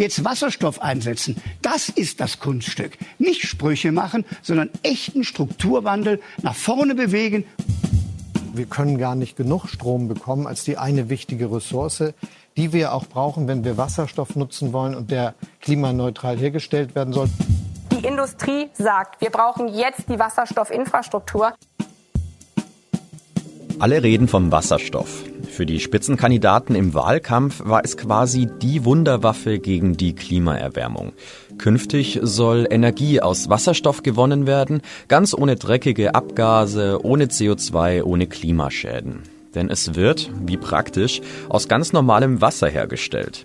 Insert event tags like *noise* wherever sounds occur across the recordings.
jetzt Wasserstoff einsetzen. Das ist das Kunststück. Nicht Sprüche machen, sondern echten Strukturwandel nach vorne bewegen. Wir können gar nicht genug Strom bekommen als die eine wichtige Ressource, die wir auch brauchen, wenn wir Wasserstoff nutzen wollen und der klimaneutral hergestellt werden soll. Die Industrie sagt, wir brauchen jetzt die Wasserstoffinfrastruktur. Alle reden vom Wasserstoff. Für die Spitzenkandidaten im Wahlkampf war es quasi die Wunderwaffe gegen die Klimaerwärmung. Künftig soll Energie aus Wasserstoff gewonnen werden, ganz ohne dreckige Abgase, ohne CO2, ohne Klimaschäden. Denn es wird, wie praktisch, aus ganz normalem Wasser hergestellt.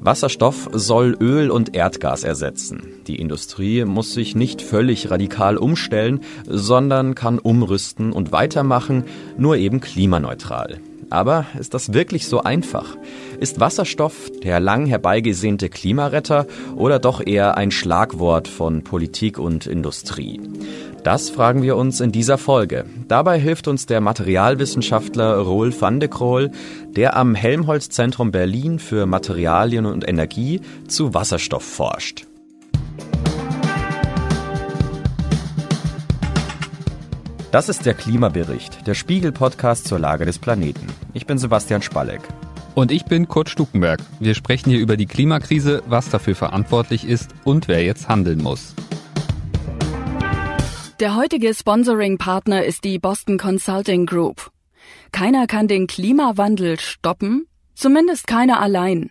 Wasserstoff soll Öl und Erdgas ersetzen. Die Industrie muss sich nicht völlig radikal umstellen, sondern kann umrüsten und weitermachen, nur eben klimaneutral. Aber ist das wirklich so einfach? Ist Wasserstoff der lang herbeigesehnte Klimaretter oder doch eher ein Schlagwort von Politik und Industrie? Das fragen wir uns in dieser Folge. Dabei hilft uns der Materialwissenschaftler Roel van de Kroll, der am Helmholtz Zentrum Berlin für Materialien und Energie zu Wasserstoff forscht. Das ist der Klimabericht, der Spiegel-Podcast zur Lage des Planeten. Ich bin Sebastian Spalleck. Und ich bin Kurt Stukenberg. Wir sprechen hier über die Klimakrise, was dafür verantwortlich ist und wer jetzt handeln muss. Der heutige Sponsoring-Partner ist die Boston Consulting Group. Keiner kann den Klimawandel stoppen, zumindest keiner allein.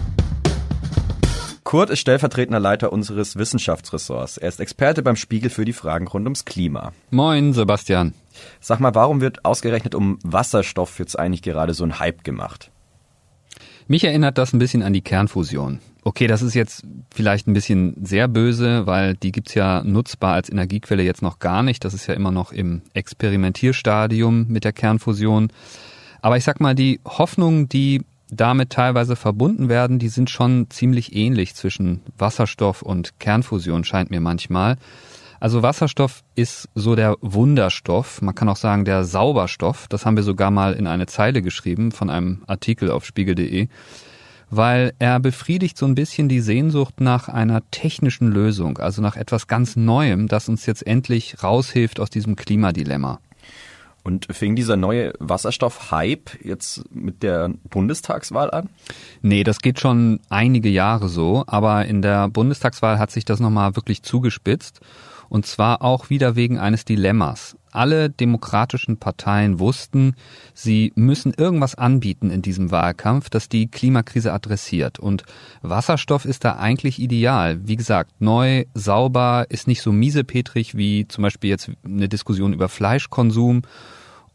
Kurt ist stellvertretender Leiter unseres Wissenschaftsressorts. Er ist Experte beim Spiegel für die Fragen rund ums Klima. Moin, Sebastian. Sag mal, warum wird ausgerechnet um Wasserstoff jetzt eigentlich gerade so ein Hype gemacht? Mich erinnert das ein bisschen an die Kernfusion. Okay, das ist jetzt vielleicht ein bisschen sehr böse, weil die gibt's ja nutzbar als Energiequelle jetzt noch gar nicht. Das ist ja immer noch im Experimentierstadium mit der Kernfusion. Aber ich sag mal, die Hoffnung, die damit teilweise verbunden werden, die sind schon ziemlich ähnlich zwischen Wasserstoff und Kernfusion, scheint mir manchmal. Also Wasserstoff ist so der Wunderstoff, man kann auch sagen der Sauberstoff. Das haben wir sogar mal in eine Zeile geschrieben von einem Artikel auf spiegel.de, weil er befriedigt so ein bisschen die Sehnsucht nach einer technischen Lösung, also nach etwas ganz Neuem, das uns jetzt endlich raushilft aus diesem Klimadilemma. Und fing dieser neue Wasserstoff-Hype jetzt mit der Bundestagswahl an? Nee, das geht schon einige Jahre so, aber in der Bundestagswahl hat sich das nochmal wirklich zugespitzt. Und zwar auch wieder wegen eines Dilemmas. Alle demokratischen Parteien wussten, sie müssen irgendwas anbieten in diesem Wahlkampf, das die Klimakrise adressiert. Und Wasserstoff ist da eigentlich ideal. Wie gesagt, neu, sauber, ist nicht so miesepetrig wie zum Beispiel jetzt eine Diskussion über Fleischkonsum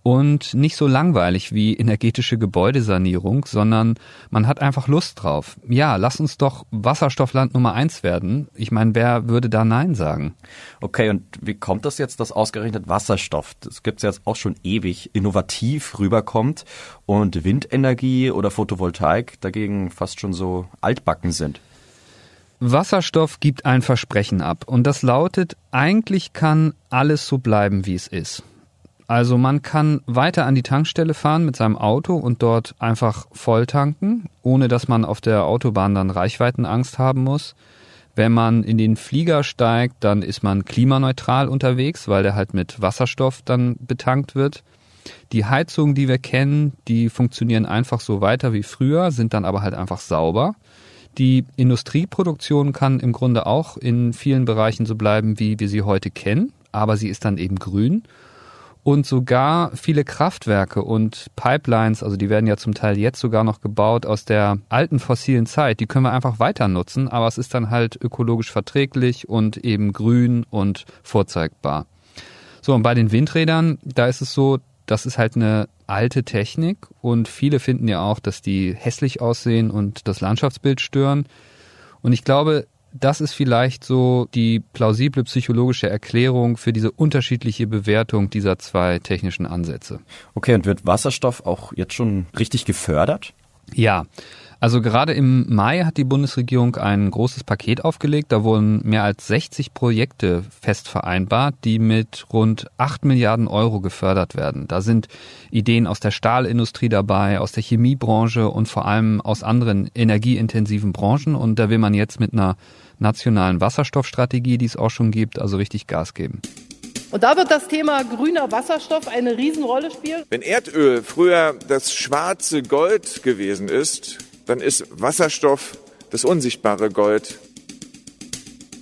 und nicht so langweilig wie energetische Gebäudesanierung, sondern man hat einfach Lust drauf. Ja, lass uns doch Wasserstoffland Nummer eins werden. Ich meine, wer würde da Nein sagen? Okay, und wie kommt das jetzt, dass ausgerechnet Wasserstoff, das gibt's jetzt auch schon ewig, innovativ rüberkommt und Windenergie oder Photovoltaik dagegen fast schon so altbacken sind? Wasserstoff gibt ein Versprechen ab und das lautet, eigentlich kann alles so bleiben, wie es ist. Also man kann weiter an die Tankstelle fahren mit seinem Auto und dort einfach voll tanken, ohne dass man auf der Autobahn dann Reichweitenangst haben muss. Wenn man in den Flieger steigt, dann ist man klimaneutral unterwegs, weil der halt mit Wasserstoff dann betankt wird. Die Heizungen, die wir kennen, die funktionieren einfach so weiter wie früher, sind dann aber halt einfach sauber. Die Industrieproduktion kann im Grunde auch in vielen Bereichen so bleiben, wie wir sie heute kennen, aber sie ist dann eben grün. Und sogar viele Kraftwerke und Pipelines, also die werden ja zum Teil jetzt sogar noch gebaut aus der alten fossilen Zeit, die können wir einfach weiter nutzen, aber es ist dann halt ökologisch verträglich und eben grün und vorzeigbar. So, und bei den Windrädern, da ist es so, das ist halt eine alte Technik und viele finden ja auch, dass die hässlich aussehen und das Landschaftsbild stören. Und ich glaube, das ist vielleicht so die plausible psychologische Erklärung für diese unterschiedliche Bewertung dieser zwei technischen Ansätze. Okay, und wird Wasserstoff auch jetzt schon richtig gefördert? Ja, also gerade im Mai hat die Bundesregierung ein großes Paket aufgelegt. Da wurden mehr als 60 Projekte fest vereinbart, die mit rund 8 Milliarden Euro gefördert werden. Da sind Ideen aus der Stahlindustrie dabei, aus der Chemiebranche und vor allem aus anderen energieintensiven Branchen. Und da will man jetzt mit einer nationalen Wasserstoffstrategie, die es auch schon gibt, also richtig Gas geben. Und da wird das Thema grüner Wasserstoff eine Riesenrolle spielen. Wenn Erdöl früher das schwarze Gold gewesen ist, dann ist Wasserstoff das unsichtbare Gold.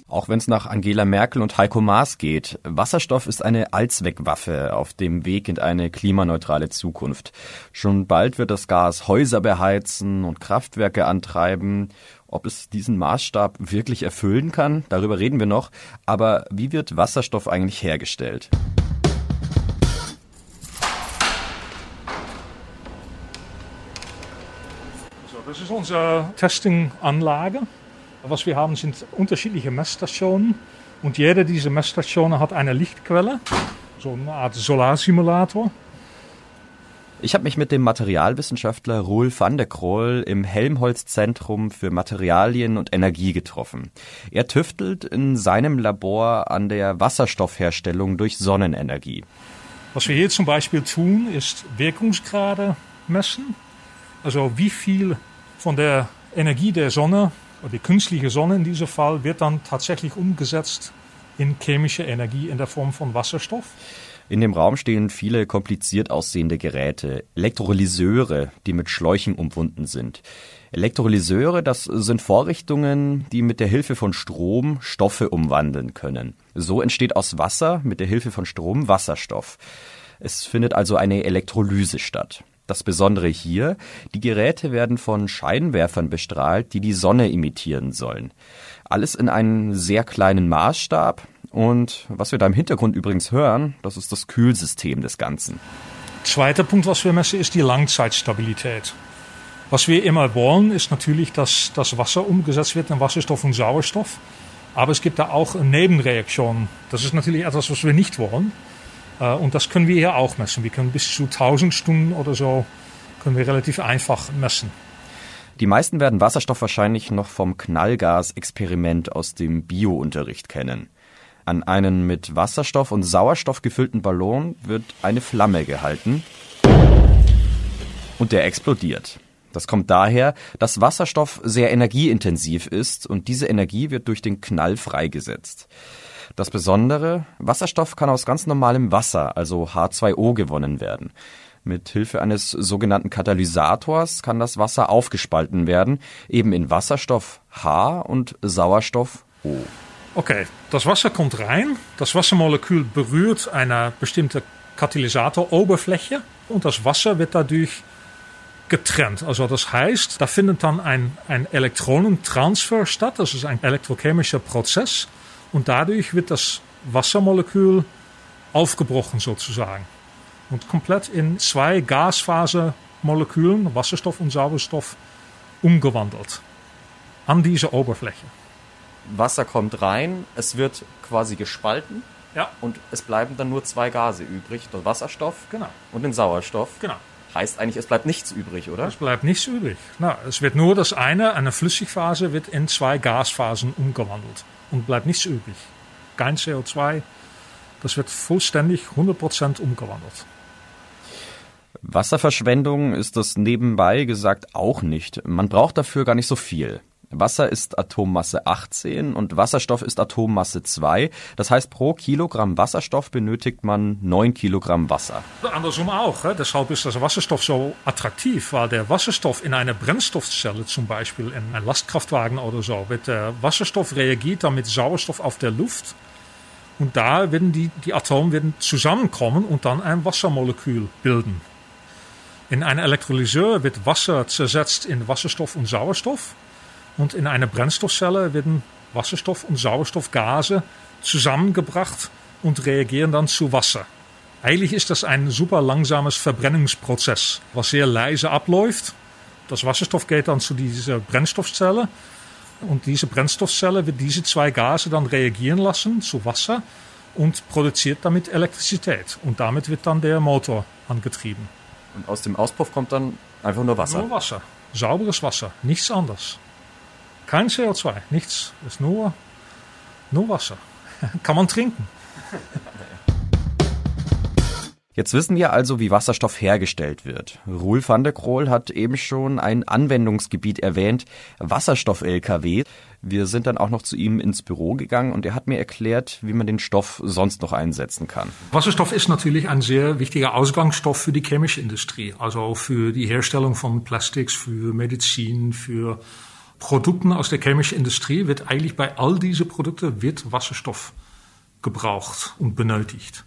Auch wenn es nach Angela Merkel und Heiko Maas geht, Wasserstoff ist eine Allzweckwaffe auf dem Weg in eine klimaneutrale Zukunft. Schon bald wird das Gas Häuser beheizen und Kraftwerke antreiben. Ob es diesen Maßstab wirklich erfüllen kann, darüber reden wir noch. Aber wie wird Wasserstoff eigentlich hergestellt? Das ist unsere Testinganlage. Was wir haben, sind unterschiedliche Messstationen. Und jede dieser Messstationen hat eine Lichtquelle, so eine Art Solarsimulator. Ich habe mich mit dem Materialwissenschaftler Roel van der Kroll im Helmholtz-Zentrum für Materialien und Energie getroffen. Er tüftelt in seinem Labor an der Wasserstoffherstellung durch Sonnenenergie. Was wir hier zum Beispiel tun, ist Wirkungsgrade messen. Also wie viel von der Energie der Sonne, oder die künstliche Sonne in diesem Fall, wird dann tatsächlich umgesetzt in chemische Energie in der Form von Wasserstoff. In dem Raum stehen viele kompliziert aussehende Geräte, Elektrolyseure, die mit Schläuchen umwunden sind. Elektrolyseure, das sind Vorrichtungen, die mit der Hilfe von Strom Stoffe umwandeln können. So entsteht aus Wasser mit der Hilfe von Strom Wasserstoff. Es findet also eine Elektrolyse statt. Das Besondere hier, die Geräte werden von Scheinwerfern bestrahlt, die die Sonne imitieren sollen. Alles in einem sehr kleinen Maßstab. Und was wir da im Hintergrund übrigens hören, das ist das Kühlsystem des Ganzen. Zweiter Punkt, was wir messen, ist die Langzeitstabilität. Was wir immer wollen, ist natürlich, dass das Wasser umgesetzt wird in Wasserstoff und Sauerstoff. Aber es gibt da auch Nebenreaktionen. Das ist natürlich etwas, was wir nicht wollen. Äh, und das können wir hier auch messen. Wir können bis zu 1000 Stunden oder so können wir relativ einfach messen. Die meisten werden Wasserstoff wahrscheinlich noch vom Knallgas-Experiment aus dem Bio-Unterricht kennen. An einen mit Wasserstoff und Sauerstoff gefüllten Ballon wird eine Flamme gehalten und der explodiert. Das kommt daher, dass Wasserstoff sehr energieintensiv ist und diese Energie wird durch den Knall freigesetzt. Das Besondere, Wasserstoff kann aus ganz normalem Wasser, also H2O, gewonnen werden. Mit Hilfe eines sogenannten Katalysators kann das Wasser aufgespalten werden, eben in Wasserstoff H und Sauerstoff O. Okay, das Wasser kommt rein, das Wassermolekül berührt eine bestimmte Katalysatoroberfläche und das Wasser wird dadurch getrennt. Also das heißt, da findet dann ein, ein Elektronentransfer statt, das ist ein elektrochemischer Prozess. Und dadurch wird das Wassermolekül aufgebrochen sozusagen und komplett in zwei Gasfasermolekülen, Wasserstoff und Sauerstoff, umgewandelt an diese Oberfläche. Wasser kommt rein, es wird quasi gespalten ja. und es bleiben dann nur zwei Gase übrig, der Wasserstoff genau. und den Sauerstoff. Genau. Heißt eigentlich, es bleibt nichts übrig, oder? Es bleibt nichts übrig. Na, es wird nur das eine, eine Flüssigphase, wird in zwei Gasphasen umgewandelt und bleibt nichts übrig. Kein CO2, das wird vollständig 100% umgewandelt. Wasserverschwendung ist das nebenbei gesagt auch nicht. Man braucht dafür gar nicht so viel. Wasser ist Atommasse 18 und Wasserstoff ist Atommasse 2. Das heißt, pro Kilogramm Wasserstoff benötigt man 9 Kilogramm Wasser. Andersrum auch. Hè? Deshalb ist das Wasserstoff so attraktiv, weil der Wasserstoff in einer Brennstoffzelle, zum Beispiel in einem Lastkraftwagen oder so, wird der Wasserstoff reagiert dann mit Sauerstoff auf der Luft Und da werden die, die Atome werden zusammenkommen und dann ein Wassermolekül bilden. In einem Elektrolyseur wird Wasser zersetzt in Wasserstoff und Sauerstoff. Und in einer Brennstoffzelle werden Wasserstoff und Sauerstoffgase zusammengebracht und reagieren dann zu Wasser. Eigentlich ist das ein super langsames Verbrennungsprozess, was sehr leise abläuft. Das Wasserstoff geht dann zu dieser Brennstoffzelle und diese Brennstoffzelle wird diese zwei Gase dann reagieren lassen zu Wasser und produziert damit Elektrizität. Und damit wird dann der Motor angetrieben. Und aus dem Auspuff kommt dann einfach nur Wasser? Nur Wasser. Sauberes Wasser. Nichts anderes. Kein CO2. Nichts. Es ist nur, nur Wasser. *laughs* Kann man trinken. Jetzt wissen wir also, wie Wasserstoff hergestellt wird. Roel van der Krohl hat eben schon ein Anwendungsgebiet erwähnt, Wasserstoff-LKW. Wir sind dann auch noch zu ihm ins Büro gegangen und er hat mir erklärt, wie man den Stoff sonst noch einsetzen kann. Wasserstoff ist natürlich ein sehr wichtiger Ausgangsstoff für die chemische Industrie, also für die Herstellung von Plastics, für Medizin, für Produkten aus der chemischen Industrie wird eigentlich bei all diese Produkte wird Wasserstoff gebraucht und benötigt.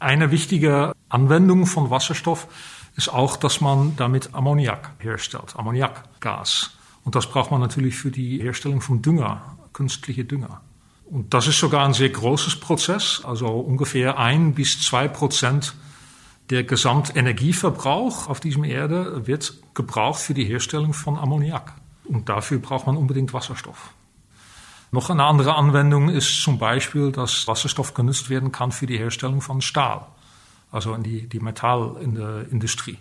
Eine wichtige Anwendung von Wasserstoff ist auch, dass man damit Ammoniak herstellt, Ammoniakgas. Und das braucht man natürlich für die Herstellung von Dünger, künstliche Dünger. Und das ist sogar ein sehr großes Prozess, also ungefähr ein bis zwei Prozent der Gesamtenergieverbrauch auf diesem Erde wird gebraucht für die Herstellung von Ammoniak. Und dafür braucht man unbedingt Wasserstoff. Noch eine andere Anwendung ist zum Beispiel, dass Wasserstoff genutzt werden kann für die Herstellung von Stahl, also in die, die Metall in der Industrie.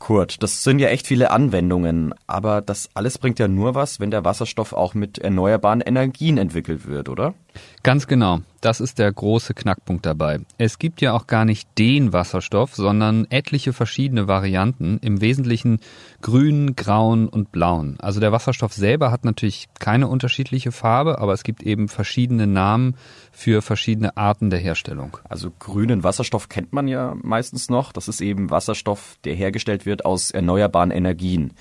Kurt, das sind ja echt viele Anwendungen, aber das alles bringt ja nur was, wenn der Wasserstoff auch mit erneuerbaren Energien entwickelt wird, oder? Ganz genau. Das ist der große Knackpunkt dabei. Es gibt ja auch gar nicht den Wasserstoff, sondern etliche verschiedene Varianten, im Wesentlichen grün, grauen und blauen. Also der Wasserstoff selber hat natürlich keine unterschiedliche Farbe, aber es gibt eben verschiedene Namen für verschiedene Arten der Herstellung. Also grünen Wasserstoff kennt man ja meistens noch. Das ist eben Wasserstoff, der hergestellt wird aus erneuerbaren Energien.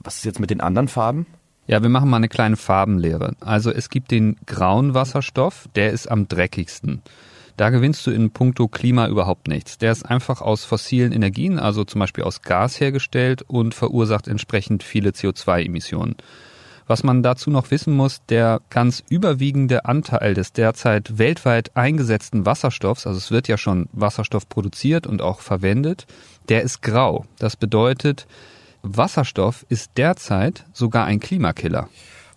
Was ist jetzt mit den anderen Farben? Ja, wir machen mal eine kleine Farbenlehre. Also es gibt den grauen Wasserstoff, der ist am dreckigsten. Da gewinnst du in puncto Klima überhaupt nichts. Der ist einfach aus fossilen Energien, also zum Beispiel aus Gas hergestellt und verursacht entsprechend viele CO2-Emissionen. Was man dazu noch wissen muss, der ganz überwiegende Anteil des derzeit weltweit eingesetzten Wasserstoffs, also es wird ja schon Wasserstoff produziert und auch verwendet, der ist grau. Das bedeutet, Wasserstoff ist derzeit sogar ein Klimakiller.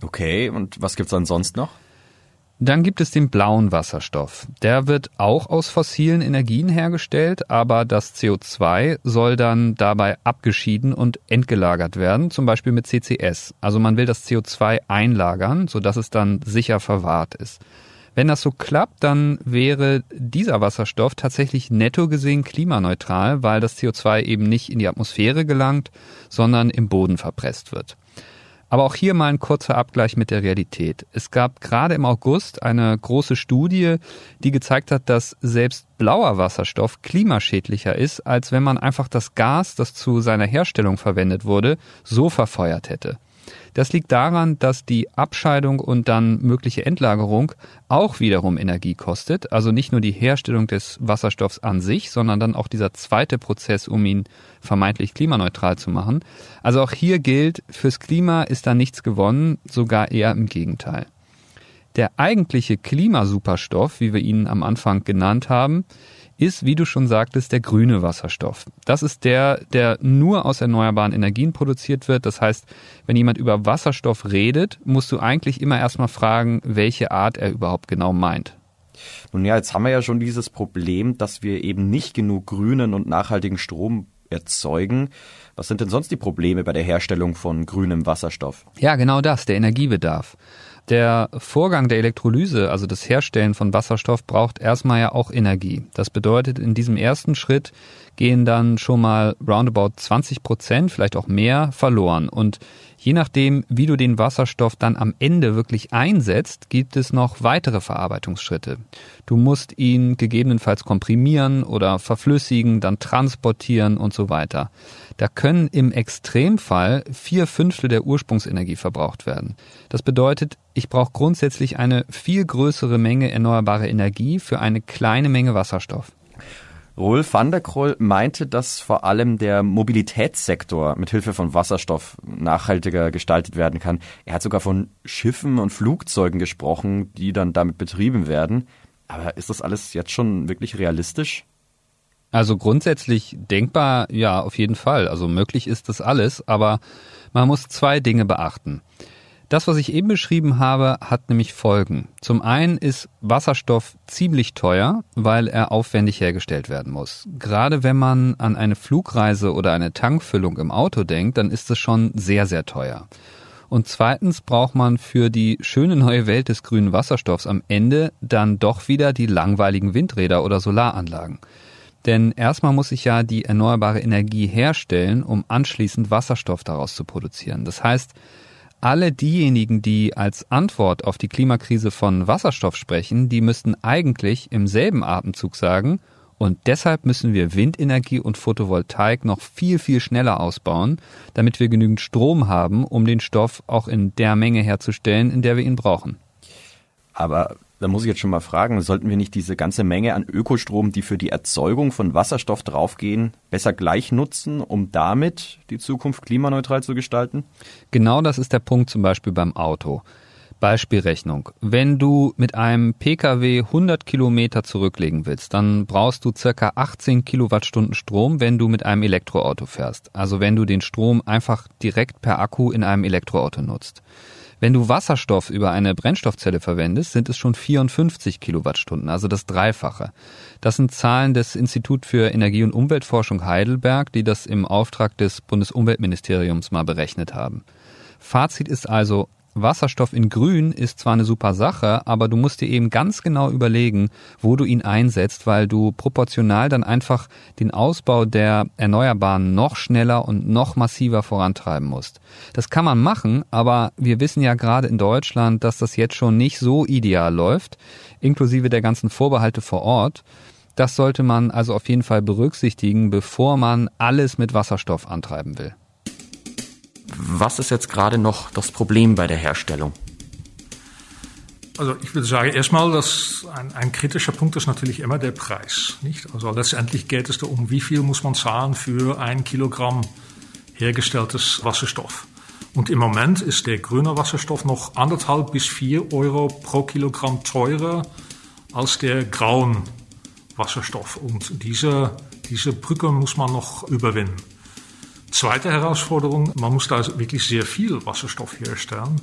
Okay, und was gibt's dann sonst noch? Dann gibt es den blauen Wasserstoff. Der wird auch aus fossilen Energien hergestellt, aber das CO2 soll dann dabei abgeschieden und entgelagert werden, zum Beispiel mit CCS. Also man will das CO2 einlagern, sodass es dann sicher verwahrt ist. Wenn das so klappt, dann wäre dieser Wasserstoff tatsächlich netto gesehen klimaneutral, weil das CO2 eben nicht in die Atmosphäre gelangt, sondern im Boden verpresst wird. Aber auch hier mal ein kurzer Abgleich mit der Realität. Es gab gerade im August eine große Studie, die gezeigt hat, dass selbst blauer Wasserstoff klimaschädlicher ist, als wenn man einfach das Gas, das zu seiner Herstellung verwendet wurde, so verfeuert hätte. Das liegt daran, dass die Abscheidung und dann mögliche Endlagerung auch wiederum Energie kostet. Also nicht nur die Herstellung des Wasserstoffs an sich, sondern dann auch dieser zweite Prozess, um ihn vermeintlich klimaneutral zu machen. Also auch hier gilt, fürs Klima ist da nichts gewonnen, sogar eher im Gegenteil. Der eigentliche Klimasuperstoff, wie wir ihn am Anfang genannt haben, ist, wie du schon sagtest, der grüne Wasserstoff. Das ist der, der nur aus erneuerbaren Energien produziert wird. Das heißt, wenn jemand über Wasserstoff redet, musst du eigentlich immer erstmal fragen, welche Art er überhaupt genau meint. Nun ja, jetzt haben wir ja schon dieses Problem, dass wir eben nicht genug grünen und nachhaltigen Strom erzeugen. Was sind denn sonst die Probleme bei der Herstellung von grünem Wasserstoff? Ja, genau das, der Energiebedarf. Der Vorgang der Elektrolyse, also das Herstellen von Wasserstoff, braucht erstmal ja auch Energie. Das bedeutet, in diesem ersten Schritt gehen dann schon mal roundabout 20 Prozent, vielleicht auch mehr, verloren. Und Je nachdem, wie du den Wasserstoff dann am Ende wirklich einsetzt, gibt es noch weitere Verarbeitungsschritte. Du musst ihn gegebenenfalls komprimieren oder verflüssigen, dann transportieren und so weiter. Da können im Extremfall vier Fünftel der Ursprungsenergie verbraucht werden. Das bedeutet, ich brauche grundsätzlich eine viel größere Menge erneuerbare Energie für eine kleine Menge Wasserstoff. Rolf van der Kroll meinte, dass vor allem der Mobilitätssektor mit Hilfe von Wasserstoff nachhaltiger gestaltet werden kann. Er hat sogar von Schiffen und Flugzeugen gesprochen, die dann damit betrieben werden. Aber ist das alles jetzt schon wirklich realistisch? Also grundsätzlich denkbar, ja, auf jeden Fall. Also möglich ist das alles, aber man muss zwei Dinge beachten. Das, was ich eben beschrieben habe, hat nämlich Folgen. Zum einen ist Wasserstoff ziemlich teuer, weil er aufwendig hergestellt werden muss. Gerade wenn man an eine Flugreise oder eine Tankfüllung im Auto denkt, dann ist es schon sehr, sehr teuer. Und zweitens braucht man für die schöne neue Welt des grünen Wasserstoffs am Ende dann doch wieder die langweiligen Windräder oder Solaranlagen. Denn erstmal muss ich ja die erneuerbare Energie herstellen, um anschließend Wasserstoff daraus zu produzieren. Das heißt, alle diejenigen, die als Antwort auf die Klimakrise von Wasserstoff sprechen, die müssten eigentlich im selben Atemzug sagen, und deshalb müssen wir Windenergie und Photovoltaik noch viel, viel schneller ausbauen, damit wir genügend Strom haben, um den Stoff auch in der Menge herzustellen, in der wir ihn brauchen. Aber da muss ich jetzt schon mal fragen, sollten wir nicht diese ganze Menge an Ökostrom, die für die Erzeugung von Wasserstoff draufgehen, besser gleich nutzen, um damit die Zukunft klimaneutral zu gestalten? Genau das ist der Punkt zum Beispiel beim Auto. Beispielrechnung. Wenn du mit einem Pkw 100 Kilometer zurücklegen willst, dann brauchst du circa 18 Kilowattstunden Strom, wenn du mit einem Elektroauto fährst. Also wenn du den Strom einfach direkt per Akku in einem Elektroauto nutzt. Wenn du Wasserstoff über eine Brennstoffzelle verwendest, sind es schon 54 Kilowattstunden, also das Dreifache. Das sind Zahlen des Institut für Energie- und Umweltforschung Heidelberg, die das im Auftrag des Bundesumweltministeriums mal berechnet haben. Fazit ist also, Wasserstoff in Grün ist zwar eine super Sache, aber du musst dir eben ganz genau überlegen, wo du ihn einsetzt, weil du proportional dann einfach den Ausbau der Erneuerbaren noch schneller und noch massiver vorantreiben musst. Das kann man machen, aber wir wissen ja gerade in Deutschland, dass das jetzt schon nicht so ideal läuft, inklusive der ganzen Vorbehalte vor Ort. Das sollte man also auf jeden Fall berücksichtigen, bevor man alles mit Wasserstoff antreiben will. Was ist jetzt gerade noch das Problem bei der Herstellung? Also ich würde sagen, erstmal, dass ein, ein, kritischer Punkt ist natürlich immer der Preis. Nicht? Also letztendlich geht es darum, wie viel muss man zahlen für ein Kilogramm hergestelltes Wasserstoff. Und im Moment ist der grüne Wasserstoff noch anderthalb bis vier Euro pro Kilogramm teurer als der grauen Wasserstoff. Und diese, diese Brücke muss man noch überwinden. Zweite Herausforderung, man muss da wirklich sehr viel Wasserstoff herstellen.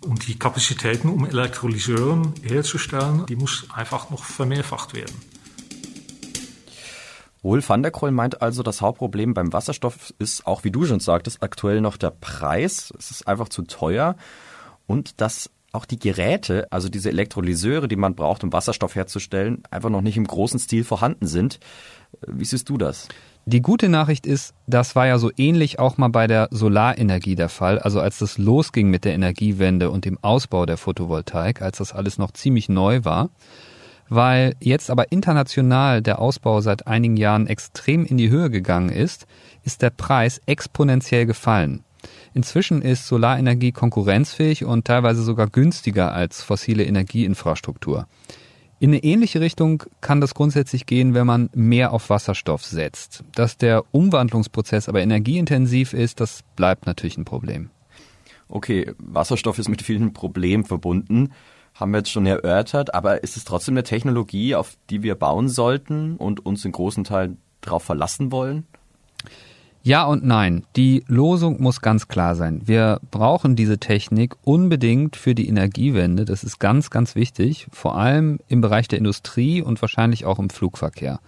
Und die Kapazitäten, um Elektrolyseuren herzustellen, die muss einfach noch vermehrfacht werden. Wolf van der Kroll meint also, das Hauptproblem beim Wasserstoff ist, auch wie du schon sagtest, aktuell noch der Preis. Es ist einfach zu teuer und dass auch die Geräte, also diese Elektrolyseure, die man braucht, um Wasserstoff herzustellen, einfach noch nicht im großen Stil vorhanden sind. Wie siehst du das? Die gute Nachricht ist, das war ja so ähnlich auch mal bei der Solarenergie der Fall, also als das losging mit der Energiewende und dem Ausbau der Photovoltaik, als das alles noch ziemlich neu war. Weil jetzt aber international der Ausbau seit einigen Jahren extrem in die Höhe gegangen ist, ist der Preis exponentiell gefallen. Inzwischen ist Solarenergie konkurrenzfähig und teilweise sogar günstiger als fossile Energieinfrastruktur. In eine ähnliche Richtung kann das grundsätzlich gehen, wenn man mehr auf Wasserstoff setzt. Dass der Umwandlungsprozess aber energieintensiv ist, das bleibt natürlich ein Problem. Okay, Wasserstoff ist mit vielen Problemen verbunden, haben wir jetzt schon erörtert, aber ist es trotzdem eine Technologie, auf die wir bauen sollten und uns in großen Teilen darauf verlassen wollen? Ja und nein. Die Losung muss ganz klar sein. Wir brauchen diese Technik unbedingt für die Energiewende. Das ist ganz, ganz wichtig. Vor allem im Bereich der Industrie und wahrscheinlich auch im Flugverkehr.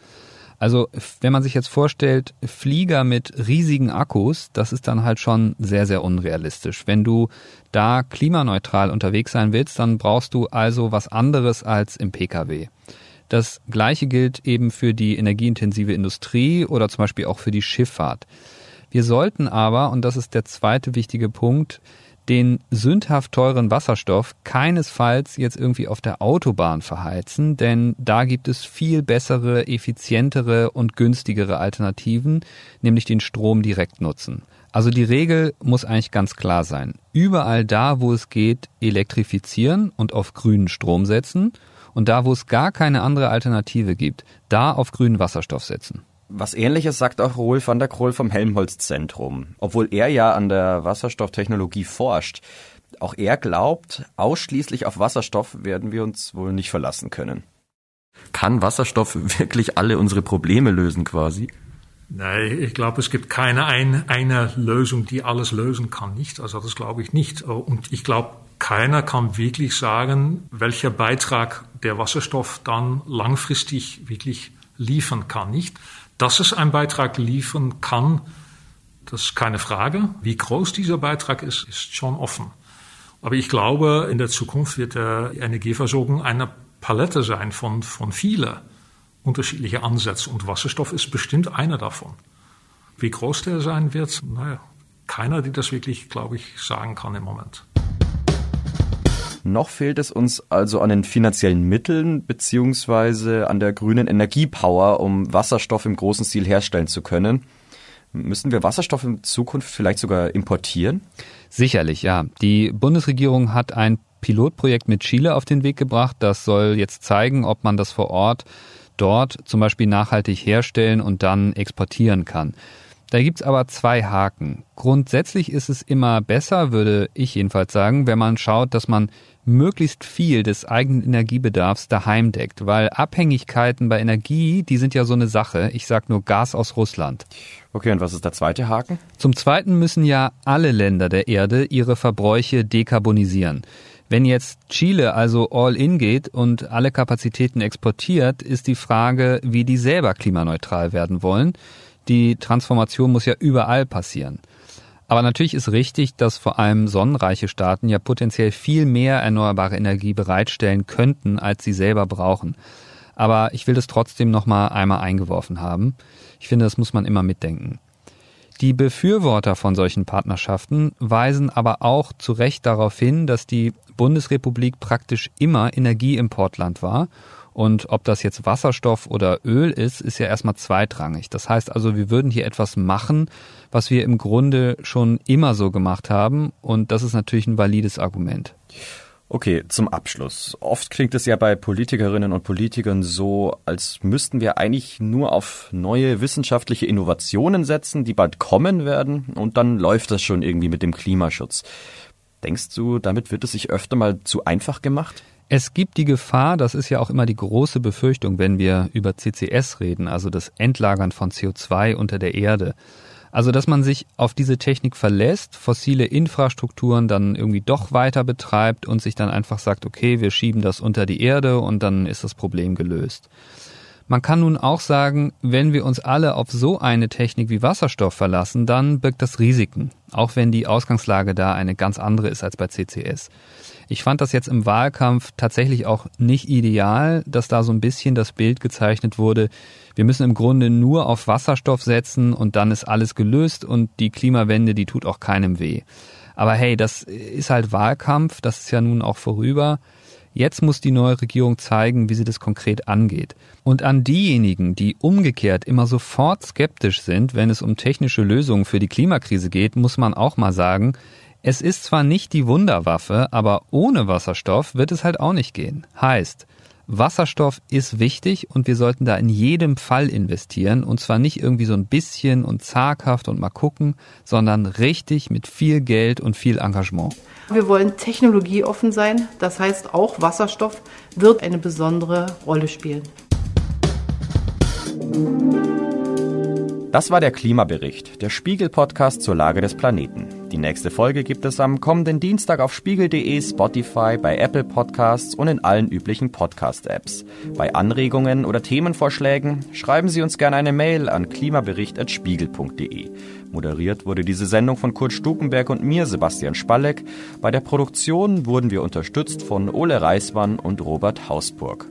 Also, wenn man sich jetzt vorstellt, Flieger mit riesigen Akkus, das ist dann halt schon sehr, sehr unrealistisch. Wenn du da klimaneutral unterwegs sein willst, dann brauchst du also was anderes als im Pkw. Das Gleiche gilt eben für die energieintensive Industrie oder zum Beispiel auch für die Schifffahrt. Wir sollten aber, und das ist der zweite wichtige Punkt, den sündhaft teuren Wasserstoff keinesfalls jetzt irgendwie auf der Autobahn verheizen, denn da gibt es viel bessere, effizientere und günstigere Alternativen, nämlich den Strom direkt nutzen. Also die Regel muss eigentlich ganz klar sein. Überall da, wo es geht, elektrifizieren und auf grünen Strom setzen und da, wo es gar keine andere Alternative gibt, da auf grünen Wasserstoff setzen. Was ähnliches sagt auch Rolf van der Kroll vom Helmholtz-Zentrum. Obwohl er ja an der Wasserstofftechnologie forscht. Auch er glaubt, ausschließlich auf Wasserstoff werden wir uns wohl nicht verlassen können. Kann Wasserstoff wirklich alle unsere Probleme lösen quasi? Nee, ich glaube, es gibt keine ein, eine Lösung, die alles lösen kann. Nicht. Also das glaube ich nicht. Und ich glaube, keiner kann wirklich sagen, welcher Beitrag der Wasserstoff dann langfristig wirklich liefern kann. Nicht. Dass es einen Beitrag liefern kann, das ist keine Frage. Wie groß dieser Beitrag ist, ist schon offen. Aber ich glaube, in der Zukunft wird die Energieversorgung eine Palette sein von, von vielen unterschiedliche Ansätze und Wasserstoff ist bestimmt einer davon. Wie groß der sein wird, naja, keiner, die das wirklich, glaube ich, sagen kann im Moment. Noch fehlt es uns also an den finanziellen Mitteln beziehungsweise an der grünen Energiepower, um Wasserstoff im großen Stil herstellen zu können. Müssen wir Wasserstoff in Zukunft vielleicht sogar importieren? Sicherlich, ja. Die Bundesregierung hat ein Pilotprojekt mit Chile auf den Weg gebracht. Das soll jetzt zeigen, ob man das vor Ort dort zum Beispiel nachhaltig herstellen und dann exportieren kann. Da gibt's aber zwei Haken. Grundsätzlich ist es immer besser, würde ich jedenfalls sagen, wenn man schaut, dass man möglichst viel des eigenen Energiebedarfs daheim deckt, weil Abhängigkeiten bei Energie, die sind ja so eine Sache. Ich sag nur Gas aus Russland. Okay, und was ist der zweite Haken? Zum zweiten müssen ja alle Länder der Erde ihre Verbräuche dekarbonisieren. Wenn jetzt Chile also all in geht und alle Kapazitäten exportiert, ist die Frage, wie die selber klimaneutral werden wollen. Die Transformation muss ja überall passieren. Aber natürlich ist richtig, dass vor allem sonnenreiche Staaten ja potenziell viel mehr erneuerbare Energie bereitstellen könnten, als sie selber brauchen. Aber ich will das trotzdem noch mal einmal eingeworfen haben. Ich finde, das muss man immer mitdenken. Die Befürworter von solchen Partnerschaften weisen aber auch zu Recht darauf hin, dass die Bundesrepublik praktisch immer Energieimportland war. Und ob das jetzt Wasserstoff oder Öl ist, ist ja erstmal zweitrangig. Das heißt also, wir würden hier etwas machen, was wir im Grunde schon immer so gemacht haben. Und das ist natürlich ein valides Argument. Okay, zum Abschluss. Oft klingt es ja bei Politikerinnen und Politikern so, als müssten wir eigentlich nur auf neue wissenschaftliche Innovationen setzen, die bald kommen werden, und dann läuft das schon irgendwie mit dem Klimaschutz. Denkst du, damit wird es sich öfter mal zu einfach gemacht? Es gibt die Gefahr, das ist ja auch immer die große Befürchtung, wenn wir über CCS reden, also das Entlagern von CO2 unter der Erde. Also, dass man sich auf diese Technik verlässt, fossile Infrastrukturen dann irgendwie doch weiter betreibt und sich dann einfach sagt, okay, wir schieben das unter die Erde und dann ist das Problem gelöst. Man kann nun auch sagen, wenn wir uns alle auf so eine Technik wie Wasserstoff verlassen, dann birgt das Risiken, auch wenn die Ausgangslage da eine ganz andere ist als bei CCS. Ich fand das jetzt im Wahlkampf tatsächlich auch nicht ideal, dass da so ein bisschen das Bild gezeichnet wurde, wir müssen im Grunde nur auf Wasserstoff setzen und dann ist alles gelöst und die Klimawende, die tut auch keinem weh. Aber hey, das ist halt Wahlkampf, das ist ja nun auch vorüber. Jetzt muss die neue Regierung zeigen, wie sie das konkret angeht. Und an diejenigen, die umgekehrt immer sofort skeptisch sind, wenn es um technische Lösungen für die Klimakrise geht, muss man auch mal sagen, es ist zwar nicht die Wunderwaffe, aber ohne Wasserstoff wird es halt auch nicht gehen. Heißt, Wasserstoff ist wichtig und wir sollten da in jedem Fall investieren und zwar nicht irgendwie so ein bisschen und zaghaft und mal gucken, sondern richtig mit viel Geld und viel Engagement. Wir wollen technologieoffen sein. Das heißt, auch Wasserstoff wird eine besondere Rolle spielen. Das war der Klimabericht, der Spiegel-Podcast zur Lage des Planeten. Die nächste Folge gibt es am kommenden Dienstag auf spiegel.de, Spotify, bei Apple Podcasts und in allen üblichen Podcast-Apps. Bei Anregungen oder Themenvorschlägen schreiben Sie uns gerne eine Mail an klimabericht.spiegel.de. Moderiert wurde diese Sendung von Kurt Stukenberg und mir, Sebastian Spalleck. Bei der Produktion wurden wir unterstützt von Ole Reismann und Robert Hausburg.